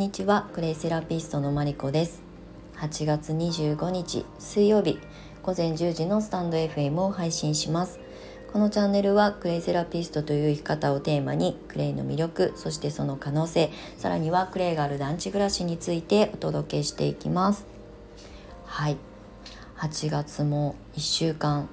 こんにちはクレイセラピストのマリコです。8月25日水曜日午前10時のスタンド FM を配信します。このチャンネルはクレイセラピストという生き方をテーマにクレイの魅力そしてその可能性さらにはクレイがある団地暮らしについてお届けしていきます。はい。8月も1週間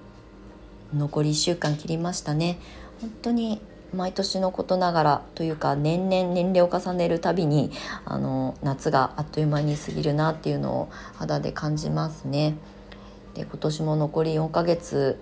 残り1週間切りましたね。本当に毎年のことながらというか年々年齢を重ねるたびにあの夏があっという間に過ぎるなっていうのを肌で感じますね。で今年も残り4ヶ月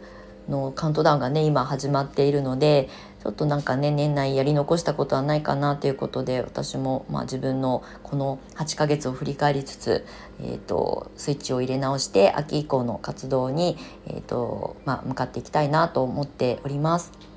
のカウントダウンがね今始まっているのでちょっとなんかね年内やり残したことはないかなということで私もまあ自分のこの8ヶ月を振り返りつつ、えーと、スイッチを入れ直して秋以降の活動に、えーとまあ、向かっていきたいなと思っております。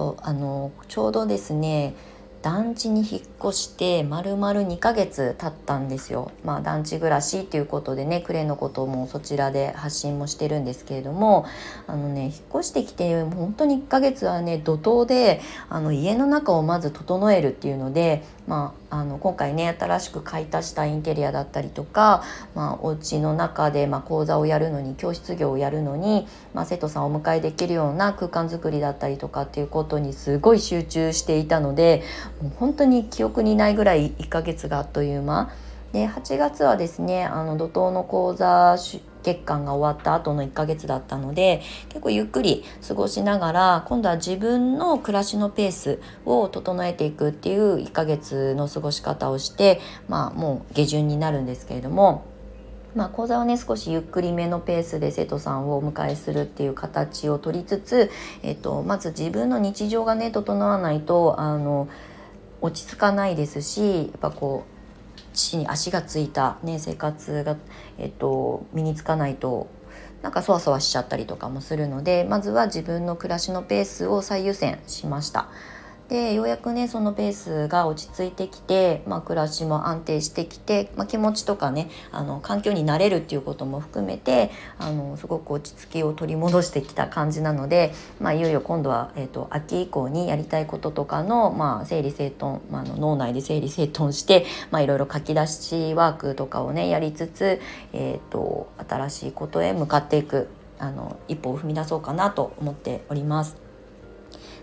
そうあのちょうどですね団地に引っ越して丸々2ヶ月経ったんですよ。まあ団地暮らしっていうことでねクレのこともそちらで発信もしてるんですけれどもあのね引っ越してきて本当に1ヶ月はね怒涛であの家の中をまず整えるっていうので、まあ、あの今回ね新しく買い足したインテリアだったりとか、まあ、お家の中で、まあ、講座をやるのに教室業をやるのに、まあ、生徒さんをお迎えできるような空間づくりだったりとかっていうことにすごい集中していたのでもう本当に記憶にないぐらい1ヶ月があっという間。で8月はですねあの怒涛の講座月間が終わった後の1ヶ月だったので結構ゆっくり過ごしながら今度は自分の暮らしのペースを整えていくっていう1ヶ月の過ごし方をしてまあもう下旬になるんですけれども。まあ、講座はね少しゆっくりめのペースで生徒さんをお迎えするっていう形を取りつつ、えっと、まず自分の日常がね整わないとあの落ち着かないですしやっぱこう地に足がついた、ね、生活が、えっと、身につかないとなんかそわそわしちゃったりとかもするのでまずは自分の暮らしのペースを最優先しました。でようやくねそのペースが落ち着いてきて、まあ、暮らしも安定してきて、まあ、気持ちとかねあの環境に慣れるっていうことも含めてあのすごく落ち着きを取り戻してきた感じなので、まあ、いよいよ今度は、えーと、秋以降にやりたいこととかの、まあ、整理整頓、まあ、の脳内で整理整頓して、まあ、いろいろ書き出しワークとかをねやりつつ、えーと新しいことへ向かっていくあの一歩を踏み出そうかなと思っております。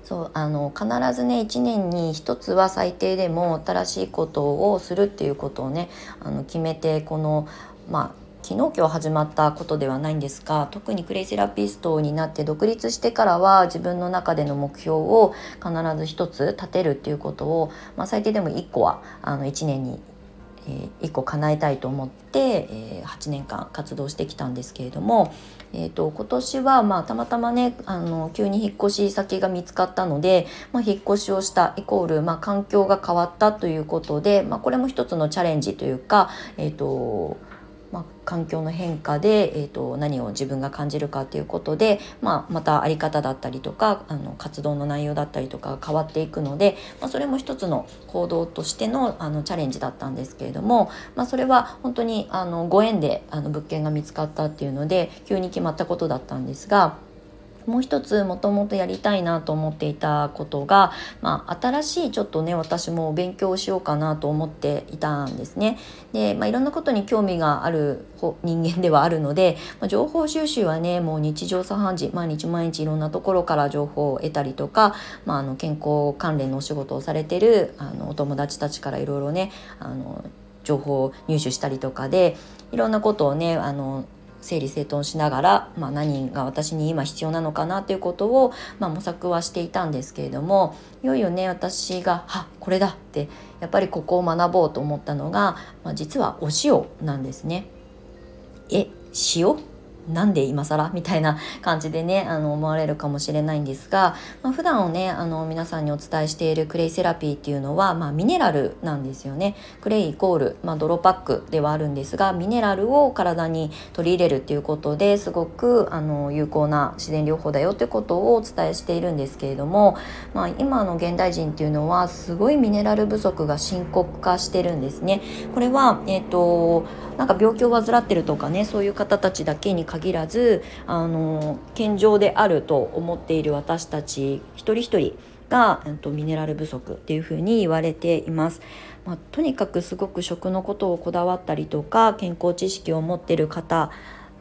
そうあの必ずね1年に1つは最低でも新しいことをするっていうことをねあの決めてこのまあ昨日今日始まったことではないんですが特にクレイセラピストになって独立してからは自分の中での目標を必ず1つ立てるっていうことを、まあ、最低でも1個はあの1年にえー、1個叶えたいと思って、えー、8年間活動してきたんですけれども、えーと、今年は、まあ、たまたまねあの急に引っ越し先が見つかったので、まあ、引っ越しをしたイコール、まあ、環境が変わったということで、まあ、これも一つのチャレンジというか、えーとまあ、環境の変化で、えーと、何を自分が感じるかということで、まあ、また在り方だったりとかあの活動の内容だったりとか変わっていくので、まあ、それも一つの行動としてのあのチャレンジだったんですけれども、まあ、それは本当にあのご縁であの物件が見つかったっていうので急に決まったことだったんですが。もう一つもともとやりたいなと思っていたことが、まあ、新しいちょっとね私も勉強しようかなと思っていたんですね。で、まあ、いろんなことに興味がある人間ではあるので、まあ、情報収集はねもう日常茶飯事毎日毎日いろんなところから情報を得たりとか、まあ、あの健康関連のお仕事をされてるあのお友達たちからいろいろねあの情報を入手したりとかでいろんなことをねあの整理整頓しながら、まあ、何が私に今必要なのかなということを、まあ、模索はしていたんですけれどもいよいよね私が「はこれだ!」ってやっぱりここを学ぼうと思ったのが、まあ、実はお塩なんですね。え塩？なんで今更みたいな感じでね あの思われるかもしれないんですが、まあ、普段をねあの皆さんにお伝えしているクレイセラピーっていうのは、まあ、ミネラルなんですよねクレイイコール、まあ、泥パックではあるんですがミネラルを体に取り入れるっていうことですごくあの有効な自然療法だよってことをお伝えしているんですけれども、まあ、今の現代人っていうのはすごいミネラル不足が深刻化してるんですね。これは、えーと、なんか病気を患ってるとかねそういう方たちだけに限限らずあの健常であると思っている私たち一人一人が、えっと、ミネラル不足っていうふうに言われています。まあ、とにかくすごく食のことをこだわったりとか健康知識を持ってる方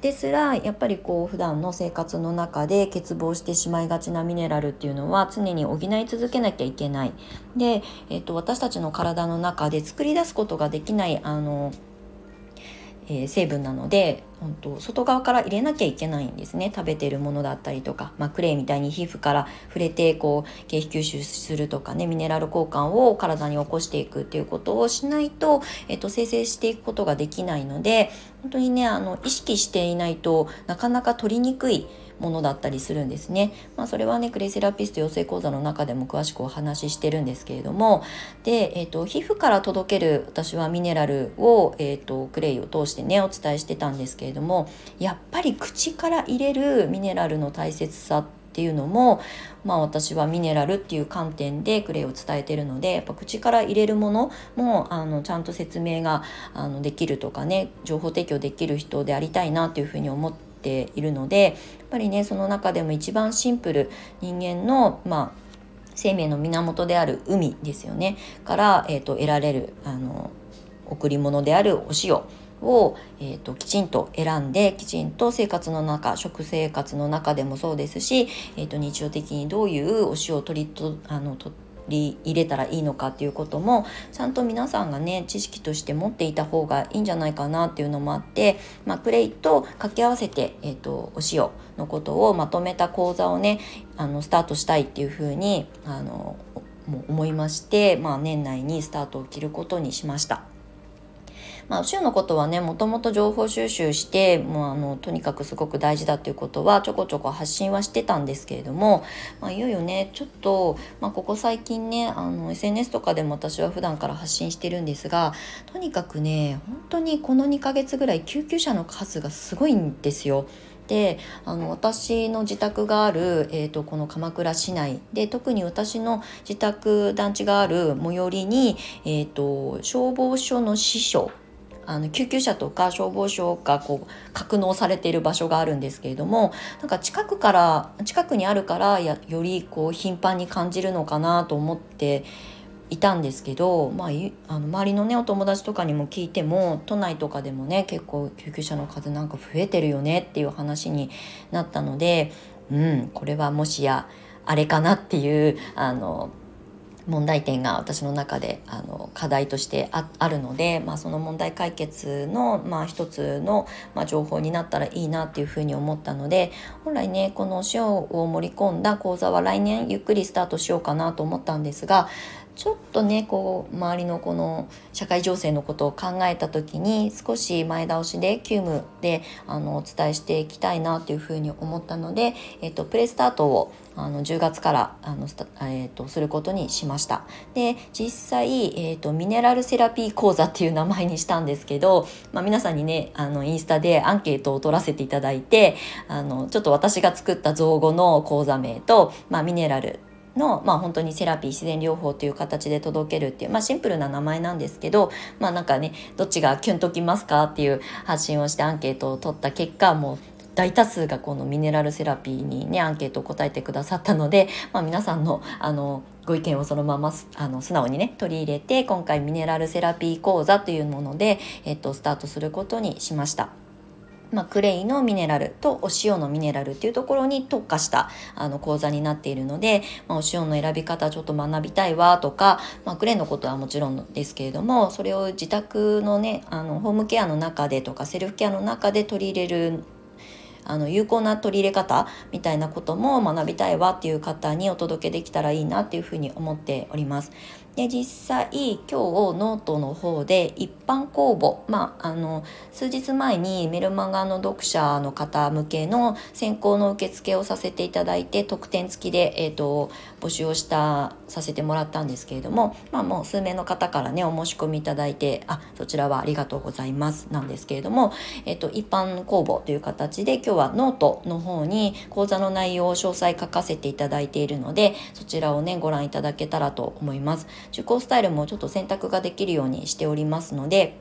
ですらやっぱりこう普段の生活の中で欠乏してしまいがちなミネラルっていうのは常に補い続けなきゃいけないで、えー、と私たちの体の中で作り出すことができないあのえー、成分なので本当外側から入れなきゃいけないんですね。食べてるものだったりとか、まあ、クレイみたいに皮膚から触れてこう経皮吸収するとかねミネラル交換を体に起こしていくっていうことをしないと、えっと、生成していくことができないので本当にねあの意識していないとなかなか取りにくいものだったりするんですね。まあ、それはねクレイセラピスト養成講座の中でも詳しくお話ししてるんですけれどもで、えーと、皮膚から届ける私はミネラルを、えーと、クレイを通してねお伝えしてたんですけれどもやっぱり口から入れるミネラルの大切さっていうのも、まあ、私はミネラルっていう観点でクレイを伝えてるのでやっぱ口から入れるものもあのちゃんと説明があのできるとかね情報提供できる人でありたいなっていうふうに思ってているのでやっぱりねその中でも一番シンプル人間のまあ生命の源である海ですよね。から、えーと、得られるあの贈り物であるお塩を、えーと、きちんと選んできちんと生活の中食生活の中でもそうですし、えーと、日常的にどういうお塩を取りとあの取り入れたらいいのかっていうこともちゃんと皆さんがね知識として持っていた方がいいんじゃないかなっていうのもあって、まあ、クレイと掛け合わせて、えーと、お塩のことをまとめた講座をねあのスタートしたいっていうふうにあの思いまして、まあ、年内にスタートを切ることにしました。まあ、週のことはねもともと情報収集してもうあのとにかくすごく大事だっていうことはちょこちょこ発信はしてたんですけれども、まあ、いよいよねちょっと、まあ、ここ最近ねあの SNS とかでも私は普段から発信してるんですがとにかくね本当にこの2ヶ月ぐらい救急車の数がすごいんですよ。であの私の自宅がある、えーと、この鎌倉市内で特に私の自宅団地がある最寄りに、えーと消防署の支所あの救急車とか消防署がこう格納されている場所があるんですけれどもなんか近くから近くにあるからやよりこう頻繁に感じるのかなと思っていたんですけど、まあ、あの周りのねお友達とかにも聞いても都内とかでもね結構救急車の数なんか増えてるよねっていう話になったのでうんこれはもしやあれかなっていうあの問題点が私の中であの課題としてあるので、まあ、その問題解決の、まあ、一つの、まあ、情報になったらいいなっていうふうに思ったので本来ねこの塩を盛り込んだ講座は来年ゆっくりスタートしようかなと思ったんですがちょっとねこう周りのこの社会情勢のことを考えた時に少し前倒しで急務であのお伝えしていきたいなというふうに思ったので、えっと、プレスタートをあの10月からあの、えーと、することにしました。で実際、えーと、ミネラルセラピー講座っていう名前にしたんですけど、まあ、皆さんにねあのインスタでアンケートを取らせていただいてあのちょっと私が作った造語の講座名と、まあ、ミネラルの、まあ、本当にセラピー自然療法という形で届けるっていう、まあ、シンプルな名前なんですけどまあなんかねどっちがキュンときますかっていう発信をしてアンケートを取った結果もう大多数がこのミネラルセラピーにねアンケートを答えてくださったので、まあ、皆さんのあのご意見をそのままあの素直にね取り入れて今回ミネラルセラピー講座というもので、えっと、スタートすることにしました。まあ、クレイのミネラルとお塩のミネラルっていうところに特化したあの講座になっているので、まあ、お塩の選び方ちょっと学びたいわとか、まあ、クレイのことはもちろんですけれどもそれを自宅のねあのホームケアの中でとかセルフケアの中で取り入れるあの有効な取り入れ方みたいなことも学びたいわっていう方にお届けできたらいいなっていうふうに思っております。で実際今日ノートの方で一般公募まああの数日前にメルマガの読者の方向けの先行の受付をさせていただいて特典付きで、えーと、募集をしたさせてもらったんですけれども、まあ、もう数名の方からねお申し込みいただいてあそちらはありがとうございますなんですけれども、えーと、一般公募という形で今日はノートの方に講座の内容を詳細書かせていただいているのでそちらをねご覧いただけたらと思います。受講スタイルもちょっと選択ができるようにしておりますので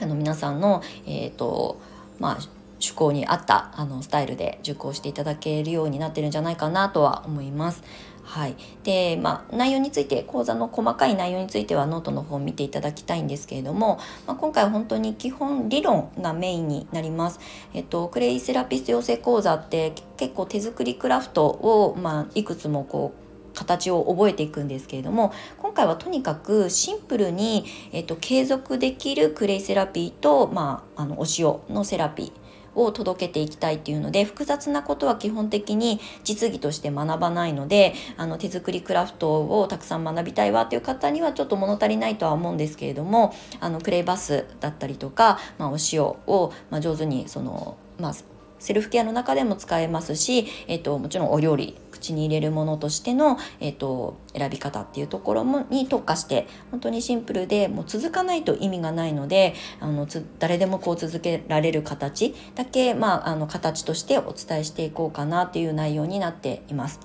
あの皆さんの、えーとまあ、趣向に合ったあのスタイルで受講していただけるようになってるんじゃないかなとは思います。はい、で、まあ、内容について講座の細かい内容についてはノートの方を見ていただきたいんですけれども、まあ、今回は本当に基本理論がメインになります。えっと、クレイセラピスト養成講座って結構手作りクラフトを、まあ、いくつもこう形を覚えていくんですけれども今回はとにかくシンプルに、えっと、継続できるクレイセラピーと、まあ、あのお塩のセラピーを届けていきたいっていうので複雑なことは基本的に実技として学ばないのであの手作りクラフトをたくさん学びたいわっていう方にはちょっと物足りないとは思うんですけれどもあのクレイバスだったりとか、まあ、お塩を、まあ、上手にその、まあ、セルフケアの中でも使えますし、えっと、もちろんお料理口に入れるものとしての、えっと、選び方っていうところもに特化して本当にシンプルでもう続かないと意味がないのであのつ誰でもこう続けられる形だけ、まあ、あの形としてお伝えしていこうかなっていう内容になっています。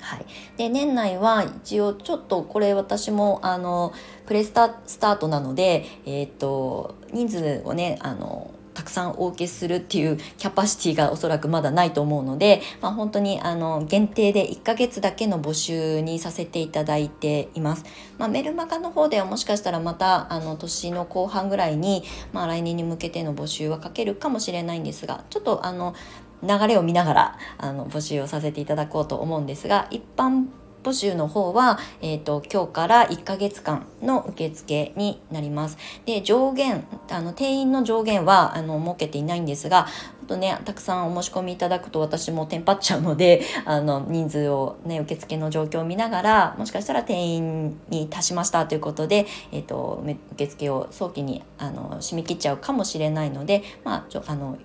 はい、で年内は一応ちょっとこれ私もあのプレスタスタートなので、えーと人数をねあのたくさんお受けするっていうキャパシティがおそらくまだないと思うので、まあ、本当にあの限定で1ヶ月だけの募集にさせていただいています。まあ、メルマガの方ではもしかしたらまたあの年の後半ぐらいに、まあ、来年に向けての募集はかけるかもしれないんですがちょっとあの流れを見ながらあの募集をさせていただこうと思うんですが一般募集の方は、えーと、今日から1ヶ月間の受付になります。で上限あの定員の上限はあの設けていないんですがとねたくさんお申し込みいただくと私もテンパっちゃうので あの人数をね受付の状況を見ながらもしかしたら定員に達しましたということで、えーと、受付を早期にあの締め切っちゃうかもしれないので、まあ、ちょあの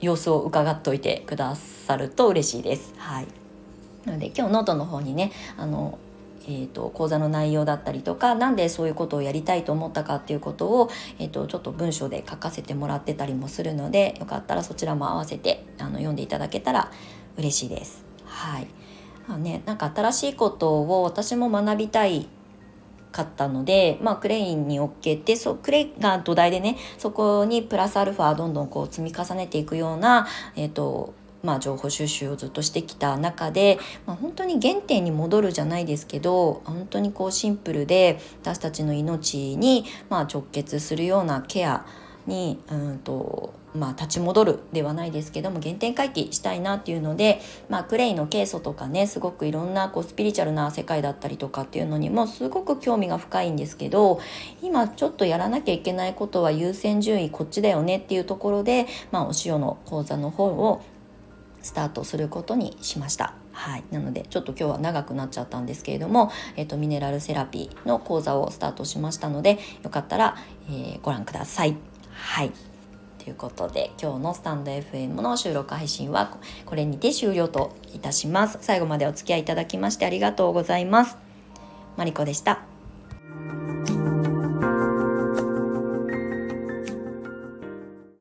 様子を伺っといてくださると嬉しいです。はいなので今日ノートの方にねあのえーと、講座の内容だったりとか何でそういうことをやりたいと思ったかっていうことを、えーと、ちょっと文章で書かせてもらってたりもするのでよかったらそちらも合わせてあの読んでいただけたら嬉しいです。はいあね、なんか新しいことを私も学びたいかったので、まあ、クレインに置けてそクレイが土台でねそこにプラスアルファどんどんこう積み重ねていくような、えーとまあ、情報収集をずっとしてきた中で、まあ、本当に原点に戻るじゃないですけど本当にこうシンプルで私たちの命にま直結するようなケアにうんとまあ、立ち戻るではないですけども原点回帰したいなっていうので、まあ、クレイのケイ素とかねすごくいろんなこうスピリチュアルな世界だったりとかっていうのにもすごく興味が深いんですけど今ちょっとやらなきゃいけないことは優先順位こっちだよねっていうところで、まあ、お塩の講座の方をスタートすることにしました。はい、なのでちょっと今日は長くなっちゃったんですけれども、えーと、ミネラルセラピーの講座をスタートしましたのでよかったら、えー、ご覧ください。はいということで今日のスタンド FM の収録配信はこれにて終了といたします。最後までお付き合いいただきましてありがとうございます。マリコでした。